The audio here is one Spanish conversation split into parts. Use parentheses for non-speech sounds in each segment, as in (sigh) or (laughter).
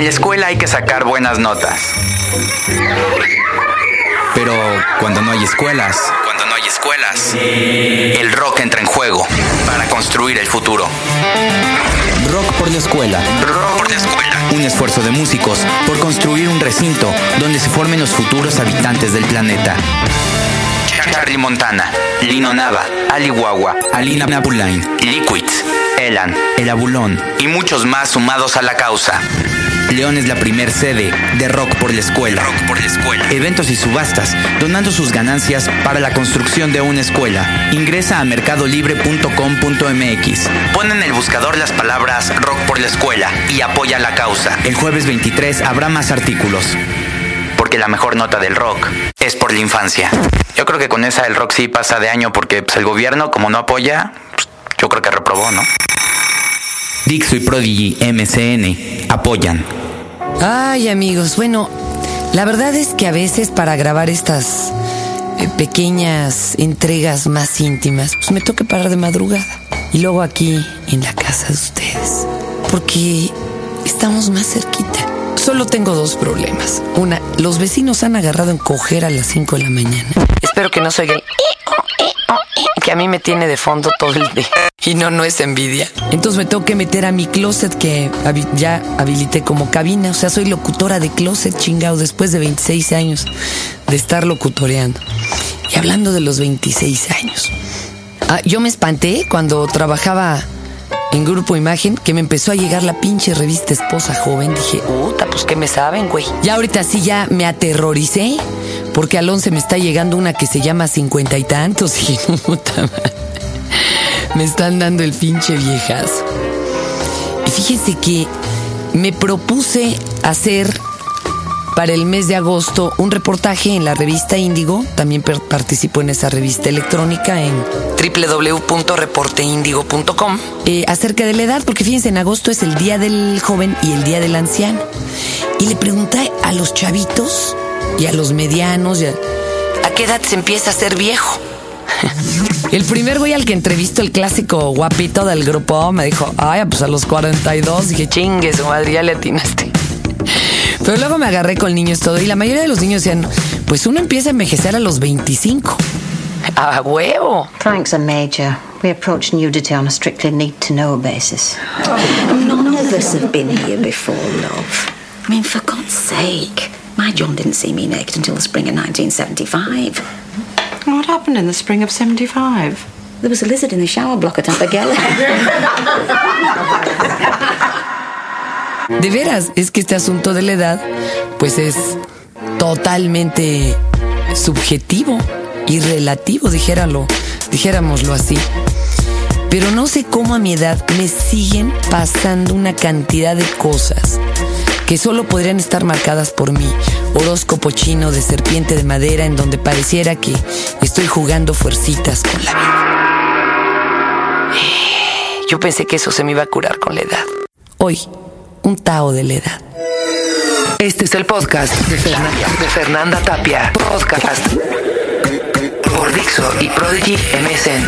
En la escuela hay que sacar buenas notas. Pero cuando no hay escuelas, cuando no hay escuelas, el rock entra en juego para construir el futuro. Rock por la escuela. Rock por la escuela. Un esfuerzo de músicos por construir un recinto donde se formen los futuros habitantes del planeta. Charlie Montana, Lino Nava, Ali Wawa, Alina Napulain, Liquids, Elan, El Abulón y muchos más sumados a la causa. León es la primer sede de Rock por la Escuela. Rock por la Escuela. Eventos y subastas, donando sus ganancias para la construcción de una escuela. Ingresa a mercadolibre.com.mx. Pon en el buscador las palabras Rock por la Escuela y apoya la causa. El jueves 23 habrá más artículos. Porque la mejor nota del rock es por la infancia. Yo creo que con esa el rock sí pasa de año porque pues, el gobierno, como no apoya, pues, yo creo que reprobó, ¿no? Dixo y Prodigy MCN apoyan. Ay, amigos, bueno, la verdad es que a veces para grabar estas eh, pequeñas entregas más íntimas, pues me toca parar de madrugada. Y luego aquí, en la casa de ustedes. Porque estamos más cerquita. Solo tengo dos problemas. Una, los vecinos han agarrado en coger a las 5 de la mañana. Espero que no se oiga que a mí me tiene de fondo todo el día. Y no, no es envidia. Entonces me tengo que meter a mi closet que ya habilité como cabina. O sea, soy locutora de closet, chingado, después de 26 años de estar locutoreando. Y hablando de los 26 años. Ah, yo me espanté cuando trabajaba en Grupo Imagen que me empezó a llegar la pinche revista Esposa Joven. Dije, puta, pues que me saben, güey. Ya ahorita sí ya me aterroricé porque al 11 me está llegando una que se llama cincuenta y tantos (laughs) y puta madre. Me están dando el pinche viejazo. Y fíjense que me propuse hacer para el mes de agosto un reportaje en la revista Índigo. También participo en esa revista electrónica en www.reporteindigo.com eh, acerca de la edad, porque fíjense, en agosto es el día del joven y el día del anciano. Y le pregunté a los chavitos y a los medianos y a, ¿a qué edad se empieza a ser viejo? (laughs) El primer güey al que entrevisto, el clásico guapito del grupo, me dijo, ay, pues a los 42. Dije, chingue, su madre, ya le atinaste. (laughs) Pero luego me agarré con niños todo y la mayoría de los niños decían, pues uno empieza a envejecer a los 25. ¡A huevo! Thanks, a Major. We approach nudity on a strictly need to know basis. None of us have been here before, love. I mean, for God's sake. My John didn't see me naked until the spring of 1975. What happened in the spring of 75? There was a lizard in the shower block at Abigail. De veras, es que este asunto de la edad, pues es totalmente subjetivo y relativo, dijéralo, dijéramoslo así. Pero no sé cómo a mi edad me siguen pasando una cantidad de cosas que solo podrían estar marcadas por mi horóscopo chino de serpiente de madera en donde pareciera que estoy jugando fuercitas con la vida. Yo pensé que eso se me iba a curar con la edad. Hoy, un Tao de la edad. Este es el podcast de Fernanda, de Fernanda Tapia. Podcast por Dixo y Prodigy MSN.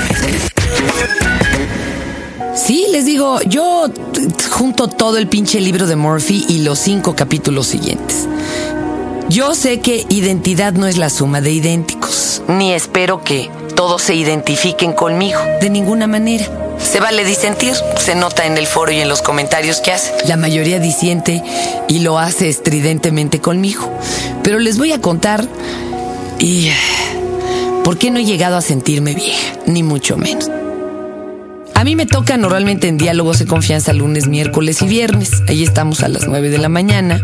Sí, les digo, yo junto todo el pinche libro de Murphy y los cinco capítulos siguientes. Yo sé que identidad no es la suma de idénticos, ni espero que todos se identifiquen conmigo, de ninguna manera. Se vale disentir, se nota en el foro y en los comentarios que hace. La mayoría disiente y lo hace estridentemente conmigo. Pero les voy a contar y por qué no he llegado a sentirme vieja, ni mucho menos. A mí me toca normalmente en diálogos de confianza lunes, miércoles y viernes. Ahí estamos a las 9 de la mañana.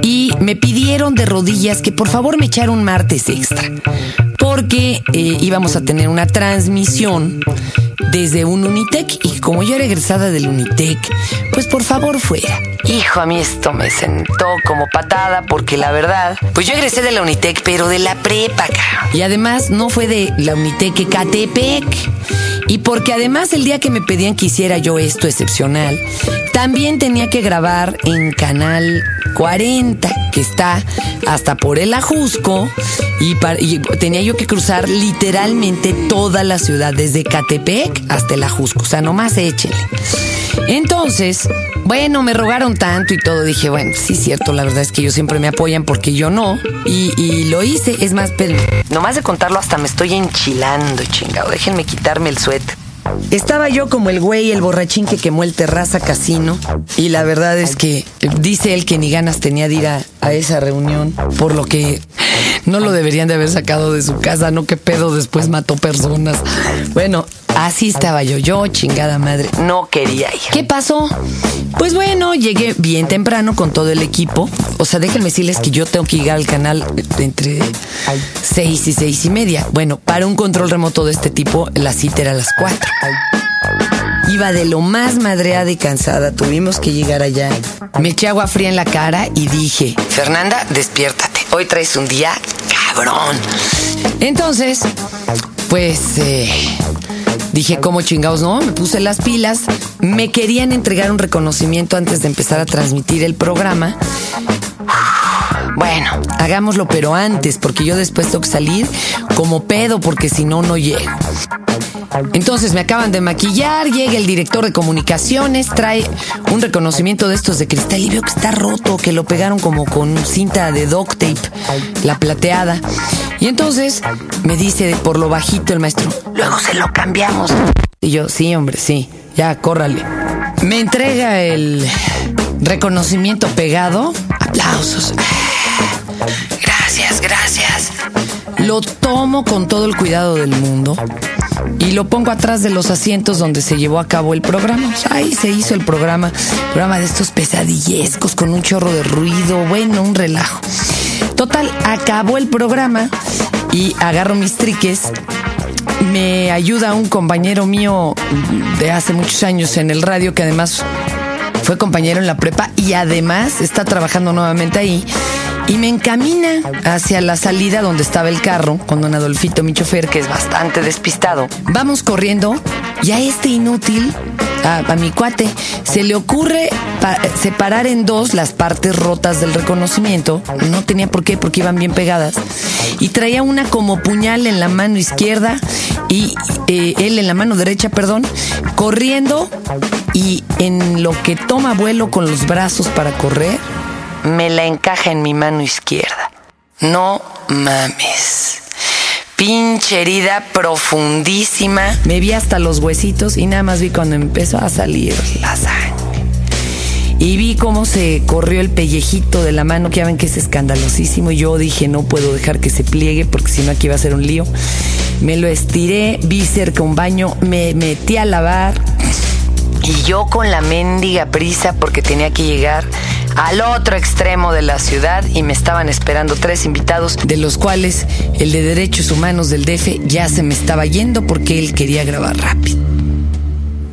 Y me pidieron de rodillas que por favor me echara un martes extra. Porque eh, íbamos a tener una transmisión desde un Unitec. Y como yo era egresada del Unitec, pues por favor fuera. Hijo, a mí esto me sentó como patada porque la verdad, pues yo egresé de la Unitec, pero de la prepa. Y además no fue de la Unitec Ecatepec. Y porque además el día que me pedían que hiciera yo esto excepcional, también tenía que grabar en Canal 40, que está hasta por el Ajusco, y, tenía yo que cruzar literalmente toda la ciudad, desde Catepec hasta el Ajusco, o sea, nomás échele. Entonces, bueno, me rogaron tanto y todo. Dije, bueno, sí cierto, la verdad es que ellos siempre me apoyan porque yo no. Y, lo hice. Es más, pero nomás de contarlo hasta me estoy enchilando, chingado. Déjenme quitarme el suéter. Estaba yo como el güey, el borrachín que quemó el terraza casino. Y la verdad es que dice él que ni ganas tenía de ir a esa reunión. Por lo que no lo deberían de haber sacado de su casa. No, qué pedo, después mató personas. Bueno, Así estaba yo, yo chingada madre, no quería ir. ¿Qué pasó? Pues bueno, llegué bien temprano con todo el equipo. O sea, déjenme decirles que yo tengo que llegar al canal entre seis y seis y media. Bueno, para un control remoto de este tipo, la cita era a las cuatro. Iba de lo más madreada y cansada. Tuvimos que llegar allá. Me eché agua fría en la cara y dije, Fernanda, despiértate. Hoy traes un día cabrón. Entonces, pues... Eh, Dije, ¿cómo chingados no? Me puse las pilas. Me querían entregar un reconocimiento antes de empezar a transmitir el programa. Bueno, hagámoslo, pero antes, porque yo después tengo que salir como pedo, porque si no, no llego. Entonces me acaban de maquillar, llega el director de comunicaciones, trae un reconocimiento de estos de cristal y veo que está roto, que lo pegaron como con cinta de duct tape, la plateada. Y entonces me dice por lo bajito el maestro, luego se lo cambiamos. Y yo, sí, hombre, sí, ya, córrale. Me entrega el reconocimiento pegado. Aplausos. Gracias, gracias. Lo tomo con todo el cuidado del mundo y lo pongo atrás de los asientos donde se llevó a cabo el programa. ahí se hizo el programa, programa de estos pesadillescos con un chorro de ruido, bueno, un relajo. Total, acabó el programa y agarro mis triques. Me ayuda un compañero mío de hace muchos años en el radio que además fue compañero en la prepa y además está trabajando nuevamente ahí. Y me encamina hacia la salida donde estaba el carro con don Adolfito, mi chofer, que es bastante despistado. Vamos corriendo y a este inútil a, mi cuate, se le ocurre separar en dos las partes rotas del reconocimiento. No tenía por qué, porque iban bien pegadas. Y traía una como puñal en la mano izquierda y eh, él en la mano derecha, perdón, corriendo y en lo que toma vuelo con los brazos para correr, me la encaja en mi mano izquierda. No mames pinche herida profundísima. Me vi hasta los huesitos y nada más vi cuando empezó a salir la sangre. Y vi cómo se corrió el pellejito de la mano, que ya ven que es escandalosísimo. Y yo dije, no puedo dejar que se pliegue porque si no aquí va a ser un lío. Me lo estiré, vi cerca un baño, me metí a lavar. Y yo con la mendiga prisa porque tenía que llegar al otro extremo de la ciudad y me estaban esperando tres invitados, de los cuales el de Derechos Humanos del DF ya se me estaba yendo porque él quería grabar rápido.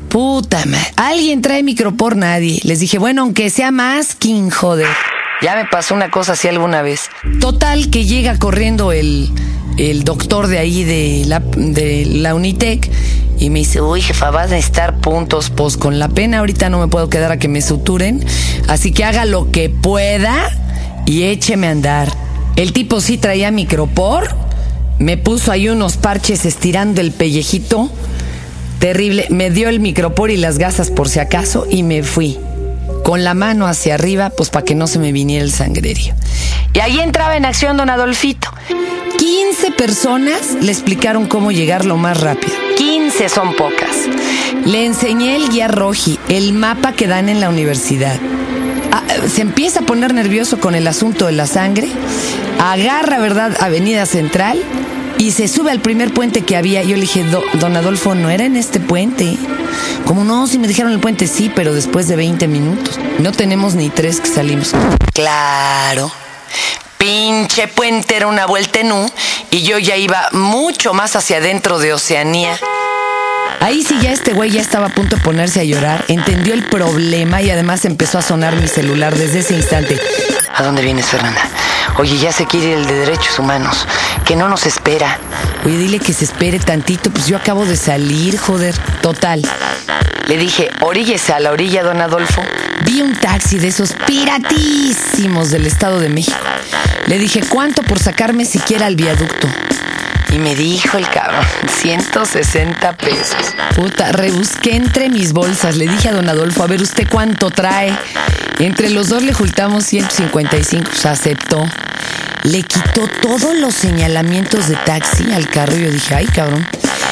Puta madre. Alguien trae micro por nadie. Les dije, bueno, aunque sea más, King, joder. Ya me pasó una cosa así alguna vez. Total, que llega corriendo el, el doctor de ahí de la, Unitec y me dice, uy, jefa, vas a necesitar puntos. Pues con la pena ahorita no me puedo quedar a que me suturen. Así que haga lo que pueda y écheme a andar. El tipo sí traía micropor. Me puso ahí unos parches estirando el pellejito. Terrible. Me dio el micropor y las gasas por si acaso y me fui. Con la mano hacia arriba, pues para que no se me viniera el sangrerío. Y ahí entraba en acción don Adolfito. 15 personas le explicaron cómo llegar lo más rápido. 15 son pocas. Le enseñé el guía roji, el mapa que dan en la universidad. Ah, se empieza a poner nervioso con el asunto de la sangre, agarra, ¿verdad?, Avenida Central y se sube al primer puente que había. Yo le dije, don Adolfo, no era en este puente. Como no, si me dijeron el puente, sí, pero después de 20 minutos. No tenemos ni tres que salimos. Claro pinche puente era una vuelta en U y yo ya iba mucho más hacia adentro de Oceanía. Ahí sí ya este güey ya estaba a punto de ponerse a llorar, entendió el problema y además empezó a sonar mi celular desde ese instante. ¿A dónde vienes, Fernanda? Oye, ya se quiere el de derechos humanos, que no nos espera. Oye, dile que se espere tantito, pues yo acabo de salir, joder. Total. Le dije, oríllese a la orilla, don Adolfo. Vi un taxi de esos piratísimos del Estado de México. Le dije, ¿cuánto por sacarme siquiera al viaducto? Y me dijo el cabrón, 160 pesos. Puta, rebusqué entre mis bolsas. Le dije a don Adolfo, a ver usted cuánto trae. Entre los dos le juntamos 155, pues aceptó. Le quitó todos los señalamientos de taxi al carro yo dije, ay cabrón.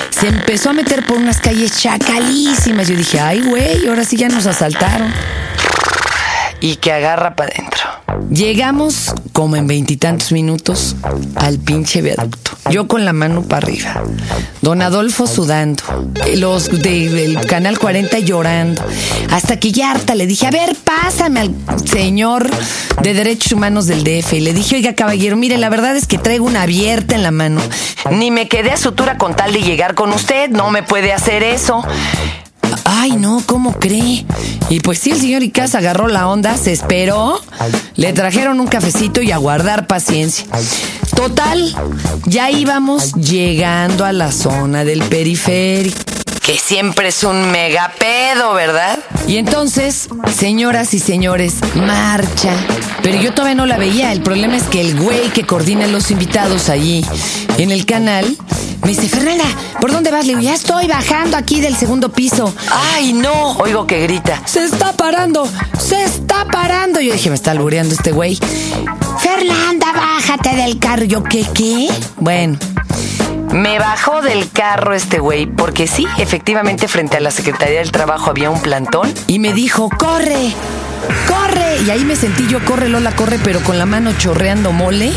Se empezó a meter por unas calles chacalísimas. Yo dije, ay güey, ahora sí ya nos asaltaron. Y que agarra para adentro. Llegamos como en veintitantos minutos al pinche viaducto. Yo con la mano para arriba. Don Adolfo sudando. Los del Canal 40 llorando. Hasta que ya harta le dije, a ver, pásame al señor de Derechos Humanos del DF. Y le dije, oiga, caballero, mire, la verdad es que traigo una abierta en la mano. Ni me quedé a sutura con tal de llegar con usted. No me puede hacer eso. Ay, no, ¿cómo cree? Y pues sí, el señor Icaz agarró la onda, se esperó, le trajeron un cafecito y a guardar paciencia. Total, ya íbamos llegando a la zona del periférico que siempre es un megapedo, ¿verdad? Y entonces, señoras y señores, marcha. Pero yo todavía no la veía. El problema es que el güey que coordina los invitados allí en el canal me dice, Fernanda, ¿por dónde vas? Le digo, ya estoy bajando aquí del segundo piso. ¡Ay, no! Oigo que grita, ¡se está parando! ¡Se está parando! Yo dije, me está albureando este güey. Fernanda, bájate del carro. Yo, ¿qué, qué? Bueno. Me bajó del carro este güey, porque sí, efectivamente frente a la Secretaría del Trabajo había un plantón. Y me dijo, corre, corre. Y ahí me sentí yo, corre Lola, corre, pero con la mano chorreando mole.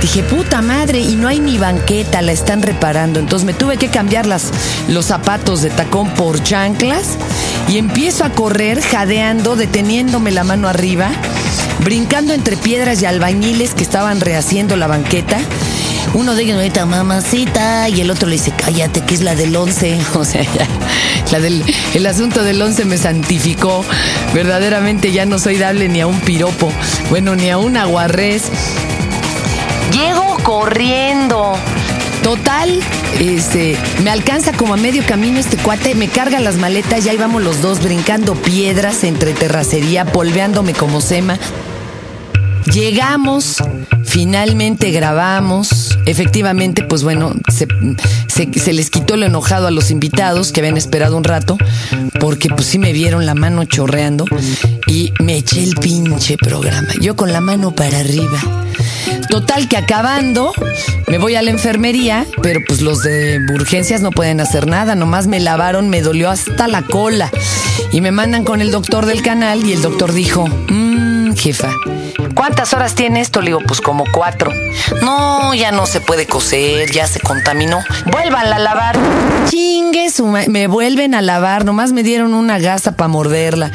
Dije, puta madre, y no hay ni banqueta, la están reparando. Entonces me tuve que cambiar las, los zapatos de tacón por chanclas y empiezo a correr, jadeando, deteniéndome la mano arriba, brincando entre piedras y albañiles que estaban rehaciendo la banqueta. Uno de ellos me mamacita, y el otro le dice, cállate, que es la del once. (laughs) O sea, ya, la del, el asunto del once me santificó. Verdaderamente ya no soy dable ni a un piropo, bueno, ni a un aguarrés. Llego corriendo. Total, este, me alcanza como a medio camino este cuate, me carga las maletas, ya íbamos los dos brincando piedras entre terracería, polveándome como sema. Llegamos, finalmente grabamos. Efectivamente, pues bueno, se, se, les quitó lo enojado a los invitados que habían esperado un rato, porque pues sí me vieron la mano chorreando y me eché el pinche programa. Yo con la mano para arriba. Total que acabando, me voy a la enfermería, pero pues los de urgencias no pueden hacer nada, nomás me lavaron, me dolió hasta la cola. Y me mandan con el doctor del canal y el doctor dijo, mmm, jefa, ¿Cuántas horas tiene esto? Le digo, pues como cuatro. No, ya no se puede coser, ya se contaminó. Vuelvan a lavar. Chingue su Me vuelven a lavar, nomás me dieron una gasa para morderla.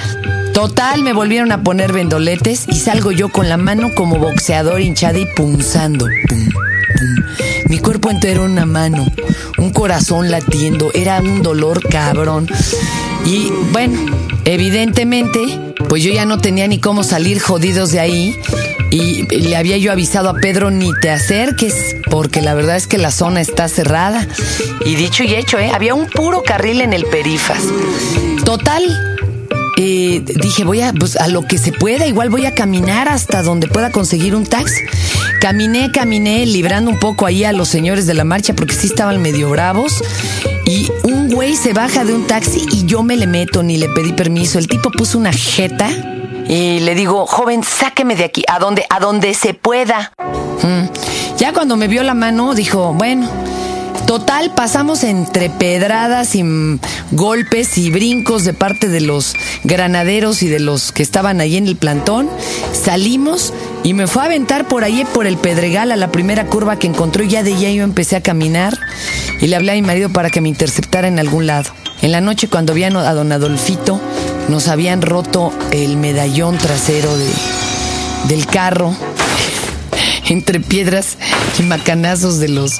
Total, me volvieron a poner vendoletes y salgo yo con la mano como boxeador hinchada y punzando. Mi cuerpo entero una mano, un corazón latiendo, era un dolor cabrón. Y bueno, evidentemente, pues yo ya no tenía ni cómo salir jodidos de ahí. Y le había yo avisado a Pedro, ni te acerques, porque la verdad es que la zona está cerrada. Y dicho y hecho, ¿eh? había un puro carril en el Perifas. Total, eh, dije, voy a, pues, a lo que se pueda, igual voy a caminar hasta donde pueda conseguir un taxi. Caminé, caminé, librando un poco ahí a los señores de la marcha porque sí estaban medio bravos. Y un güey se baja de un taxi y yo me le meto, ni le pedí permiso. El tipo puso una jeta y le digo, joven, sáqueme de aquí, a donde, a donde se pueda. Mm. Ya cuando me vio la mano, dijo, bueno, Total, pasamos entre pedradas y golpes y brincos de parte de los granaderos y de los que estaban ahí en el plantón. Salimos y me fue a aventar por ahí, por el Pedregal, a la primera curva que encontró. Y ya de allá yo empecé a caminar y le hablé a mi marido para que me interceptara en algún lado. En la noche, cuando vi a don Adolfito, nos habían roto el medallón trasero de, del carro (laughs) entre piedras y macanazos de los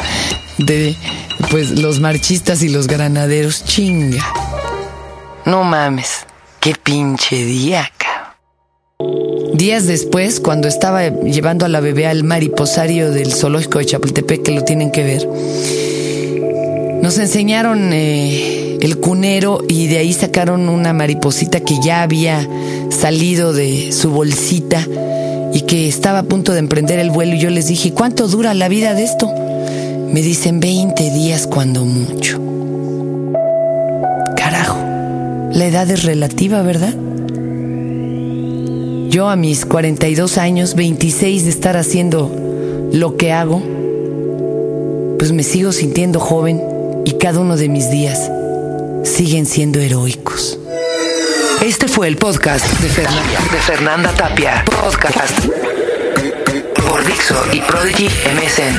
de pues los marchistas y los granaderos, chinga. No mames, qué pinche día, Días después, cuando estaba llevando a la bebé al mariposario del zoológico de Chapultepec, que lo tienen que ver, nos enseñaron eh, el cunero y de ahí sacaron una mariposita que ya había salido de su bolsita y que estaba a punto de emprender el vuelo y yo les dije, ¿cuánto dura la vida de esto? Me dicen 20 días cuando mucho. Carajo, la edad es relativa, ¿verdad? Yo a mis 42 años, 26 de estar haciendo lo que hago, pues me sigo sintiendo joven y cada uno de mis días siguen siendo heroicos. Este fue el podcast de Fernanda, de Fernanda Tapia. Podcast por Dixo y Prodigy MSN.